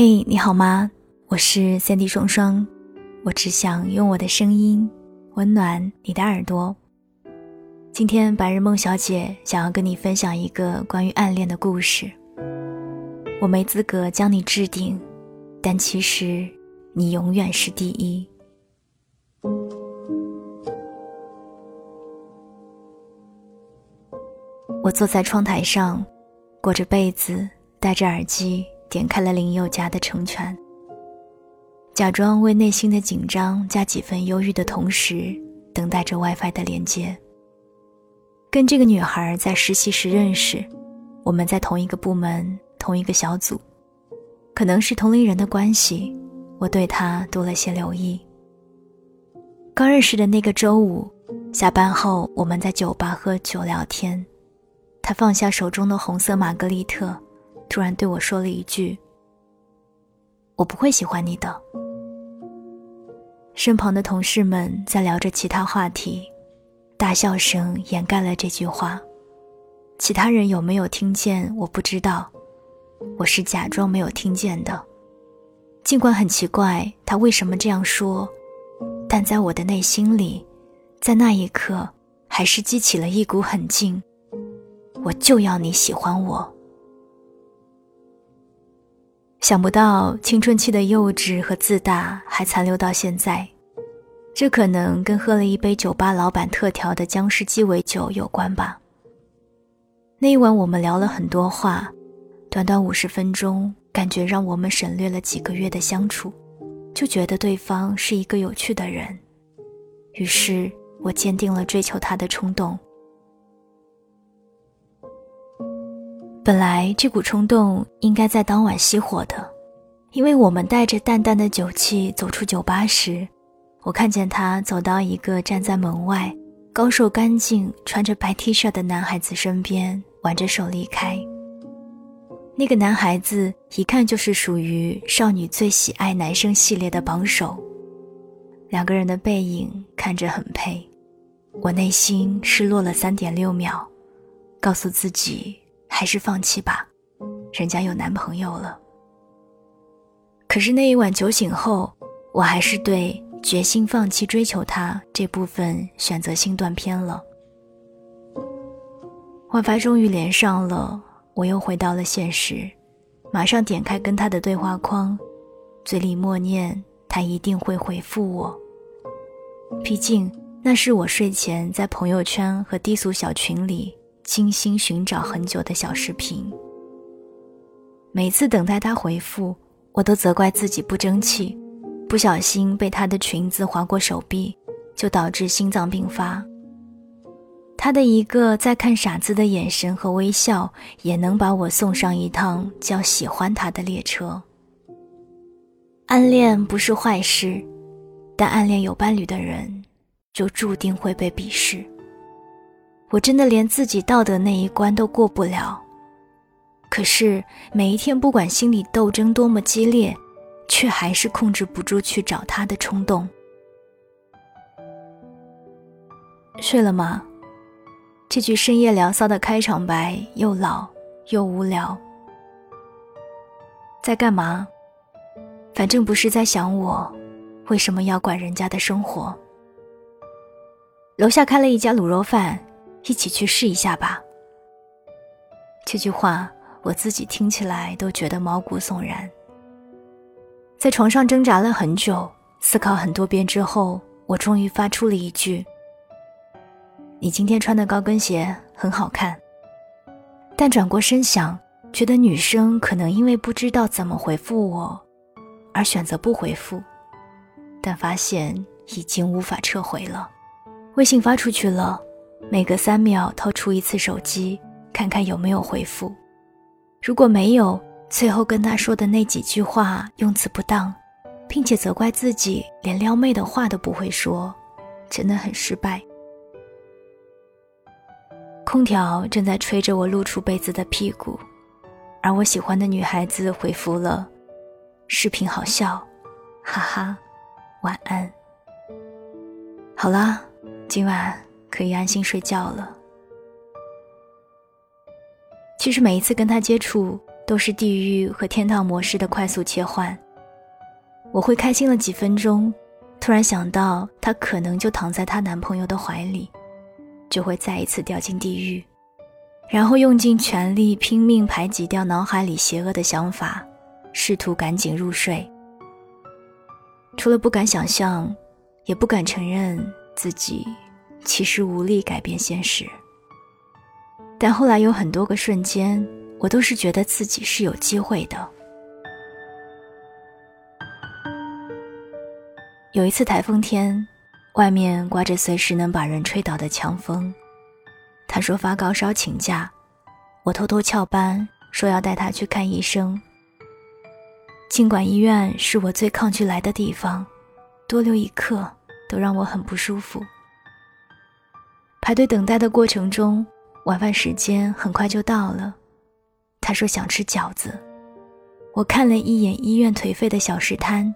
嘿，你好吗？我是三 D 双双，我只想用我的声音温暖你的耳朵。今天白日梦小姐想要跟你分享一个关于暗恋的故事。我没资格将你置顶，但其实你永远是第一。我坐在窗台上，裹着被子，戴着耳机。点开了林宥嘉的《成全》，假装为内心的紧张加几分忧郁的同时，等待着 WiFi 的连接。跟这个女孩在实习时认识，我们在同一个部门、同一个小组，可能是同龄人的关系，我对她多了些留意。刚认识的那个周五，下班后我们在酒吧喝酒聊天，她放下手中的红色玛格丽特。突然对我说了一句：“我不会喜欢你的。”身旁的同事们在聊着其他话题，大笑声掩盖了这句话。其他人有没有听见？我不知道，我是假装没有听见的。尽管很奇怪他为什么这样说，但在我的内心里，在那一刻，还是激起了一股狠劲。我就要你喜欢我。想不到青春期的幼稚和自大还残留到现在，这可能跟喝了一杯酒吧老板特调的姜汁鸡尾酒有关吧。那一晚我们聊了很多话，短短五十分钟，感觉让我们省略了几个月的相处，就觉得对方是一个有趣的人，于是我坚定了追求他的冲动。本来这股冲动应该在当晚熄火的，因为我们带着淡淡的酒气走出酒吧时，我看见他走到一个站在门外、高瘦干净、穿着白 T 恤的男孩子身边，挽着手离开。那个男孩子一看就是属于少女最喜爱男生系列的榜首，两个人的背影看着很配，我内心失落了三点六秒，告诉自己。还是放弃吧，人家有男朋友了。可是那一晚酒醒后，我还是对决心放弃追求他这部分选择性断片了。WiFi 终于连上了，我又回到了现实，马上点开跟他的对话框，嘴里默念他一定会回复我。毕竟那是我睡前在朋友圈和低俗小群里。精心寻找很久的小视频，每次等待他回复，我都责怪自己不争气，不小心被他的裙子划过手臂，就导致心脏病发。他的一个在看傻子的眼神和微笑，也能把我送上一趟叫喜欢他的列车。暗恋不是坏事，但暗恋有伴侣的人，就注定会被鄙视。我真的连自己道德那一关都过不了，可是每一天，不管心理斗争多么激烈，却还是控制不住去找他的冲动。睡了吗？这句深夜聊骚的开场白又老又无聊。在干嘛？反正不是在想我，为什么要管人家的生活？楼下开了一家卤肉饭。一起去试一下吧。这句话我自己听起来都觉得毛骨悚然。在床上挣扎了很久，思考很多遍之后，我终于发出了一句：“你今天穿的高跟鞋很好看。”但转过身想，觉得女生可能因为不知道怎么回复我，而选择不回复，但发现已经无法撤回了。微信发出去了。每隔三秒掏出一次手机，看看有没有回复。如果没有，最后跟他说的那几句话用词不当，并且责怪自己连撩妹的话都不会说，真的很失败。空调正在吹着我露出被子的屁股，而我喜欢的女孩子回复了：“视频好笑，哈哈，晚安。”好啦，今晚。可以安心睡觉了。其实每一次跟他接触，都是地狱和天堂模式的快速切换。我会开心了几分钟，突然想到她可能就躺在她男朋友的怀里，就会再一次掉进地狱，然后用尽全力拼命排挤掉脑海里邪恶的想法，试图赶紧入睡。除了不敢想象，也不敢承认自己其实无力改变现实。但后来有很多个瞬间。我都是觉得自己是有机会的。有一次台风天，外面刮着随时能把人吹倒的强风，他说发高烧请假，我偷偷翘班说要带他去看医生。尽管医院是我最抗拒来的地方，多留一刻都让我很不舒服。排队等待的过程中，晚饭时间很快就到了。他说想吃饺子，我看了一眼医院颓废的小食摊，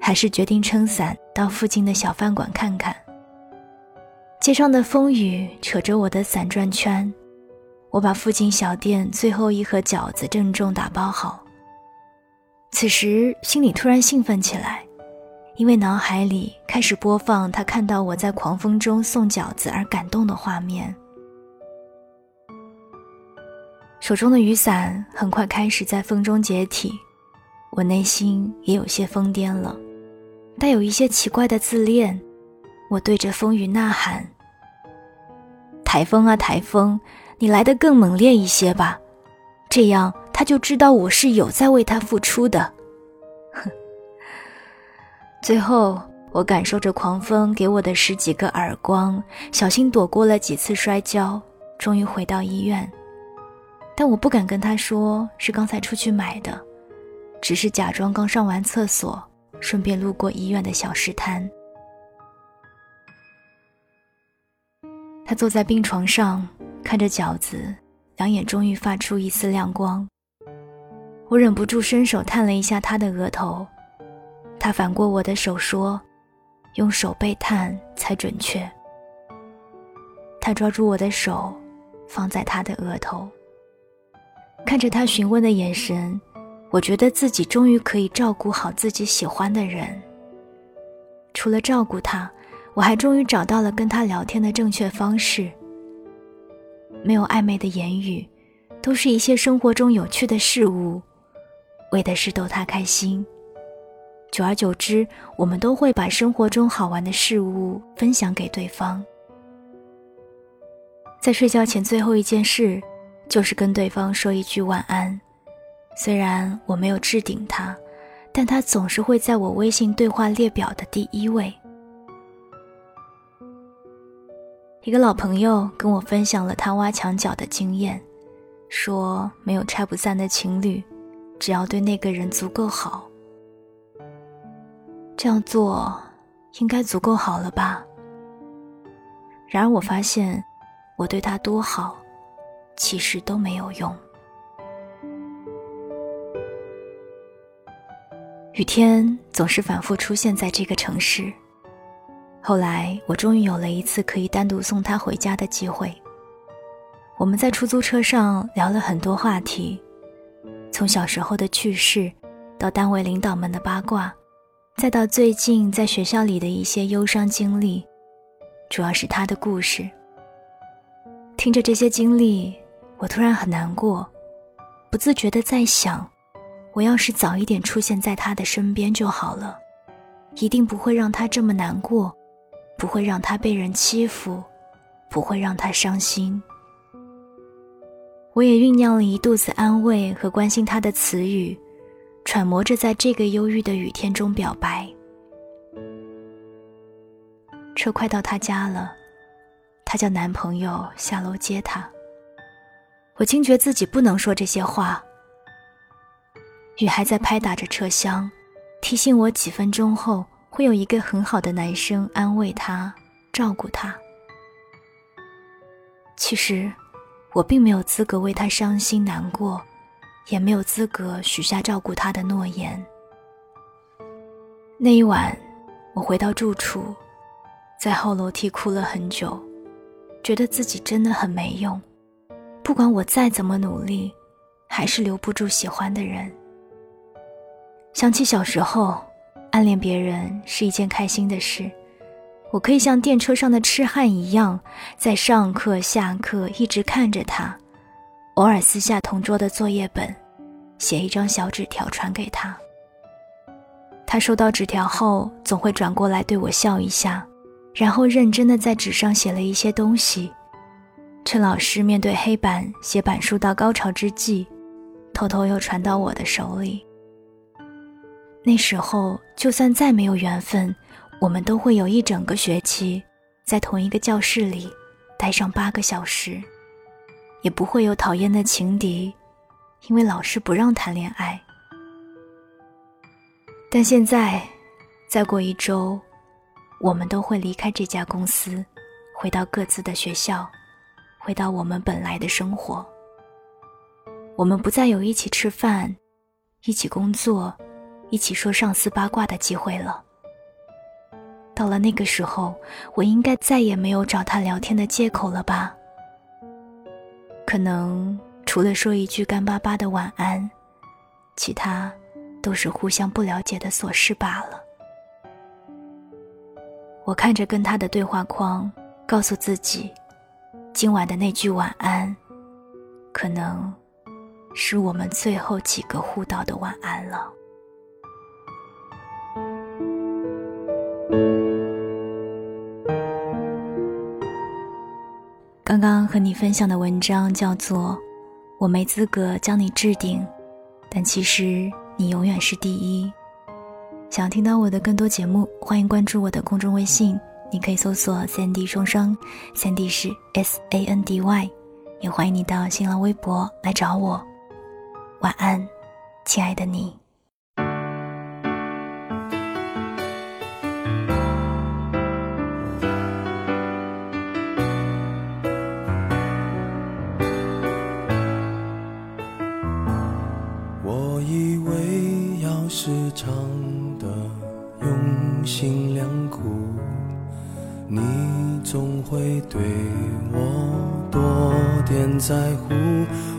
还是决定撑伞到附近的小饭馆看看。街上的风雨扯着我的伞转圈，我把附近小店最后一盒饺子郑重打包好。此时心里突然兴奋起来，因为脑海里开始播放他看到我在狂风中送饺子而感动的画面。手中的雨伞很快开始在风中解体，我内心也有些疯癫了，带有一些奇怪的自恋。我对着风雨呐喊：“台风啊台风，你来的更猛烈一些吧，这样他就知道我是有在为他付出的。”最后，我感受着狂风给我的十几个耳光，小心躲过了几次摔跤，终于回到医院。但我不敢跟他说是刚才出去买的，只是假装刚上完厕所，顺便路过医院的小食摊。他坐在病床上，看着饺子，两眼终于发出一丝亮光。我忍不住伸手探了一下他的额头，他反过我的手说：“用手背探才准确。”他抓住我的手，放在他的额头。看着他询问的眼神，我觉得自己终于可以照顾好自己喜欢的人。除了照顾他，我还终于找到了跟他聊天的正确方式。没有暧昧的言语，都是一些生活中有趣的事物，为的是逗他开心。久而久之，我们都会把生活中好玩的事物分享给对方。在睡觉前最后一件事。就是跟对方说一句晚安，虽然我没有置顶他，但他总是会在我微信对话列表的第一位。一个老朋友跟我分享了他挖墙脚的经验，说没有拆不散的情侣，只要对那个人足够好，这样做应该足够好了吧？然而我发现，我对他多好。其实都没有用。雨天总是反复出现在这个城市。后来，我终于有了一次可以单独送他回家的机会。我们在出租车上聊了很多话题，从小时候的趣事，到单位领导们的八卦，再到最近在学校里的一些忧伤经历，主要是他的故事。听着这些经历。我突然很难过，不自觉的在想，我要是早一点出现在他的身边就好了，一定不会让他这么难过，不会让他被人欺负，不会让他伤心。我也酝酿了一肚子安慰和关心他的词语，揣摩着在这个忧郁的雨天中表白。车快到他家了，她叫男朋友下楼接她。我惊觉自己不能说这些话。雨还在拍打着车厢，提醒我几分钟后会有一个很好的男生安慰她、照顾她。其实，我并没有资格为他伤心难过，也没有资格许下照顾他的诺言。那一晚，我回到住处，在后楼梯哭了很久，觉得自己真的很没用。不管我再怎么努力，还是留不住喜欢的人。想起小时候，暗恋别人是一件开心的事，我可以像电车上的痴汉一样，在上课下课一直看着他，偶尔撕下同桌的作业本，写一张小纸条传给他。他收到纸条后，总会转过来对我笑一下，然后认真的在纸上写了一些东西。趁老师面对黑板写板书到高潮之际，偷偷又传到我的手里。那时候，就算再没有缘分，我们都会有一整个学期在同一个教室里待上八个小时，也不会有讨厌的情敌，因为老师不让谈恋爱。但现在，再过一周，我们都会离开这家公司，回到各自的学校。回到我们本来的生活，我们不再有一起吃饭、一起工作、一起说上司八卦的机会了。到了那个时候，我应该再也没有找他聊天的借口了吧？可能除了说一句干巴巴的晚安，其他都是互相不了解的琐事罢了。我看着跟他的对话框，告诉自己。今晚的那句晚安，可能是我们最后几个互道的晚安了。刚刚和你分享的文章叫做《我没资格将你置顶》，但其实你永远是第一。想听到我的更多节目，欢迎关注我的公众微信。你可以搜索“三 D 双双”，三 D 是 S A N D Y，也欢迎你到新浪微博来找我。晚安，亲爱的你。以为要时常的用心良苦。你总会对我多点在乎。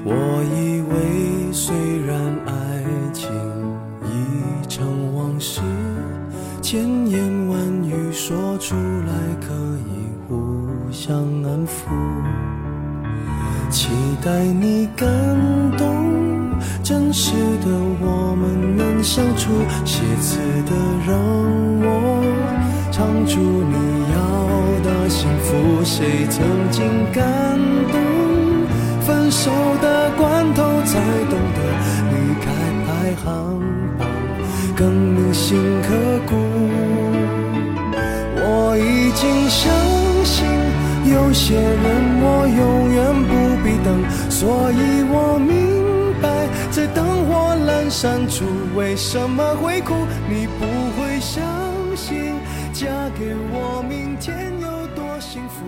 我以为虽然爱情已成往事，千言万语说出来可以互相安抚。期待你感动，真实的我们能相处。写词的让我唱出你要。的幸福，谁曾经感动？分手的关头才懂得离开排行榜更铭心刻骨。我已经相信有些人我永远不必等，所以我明在灯火阑珊处为什么会哭。你不会相信，嫁给我明天有多。幸福，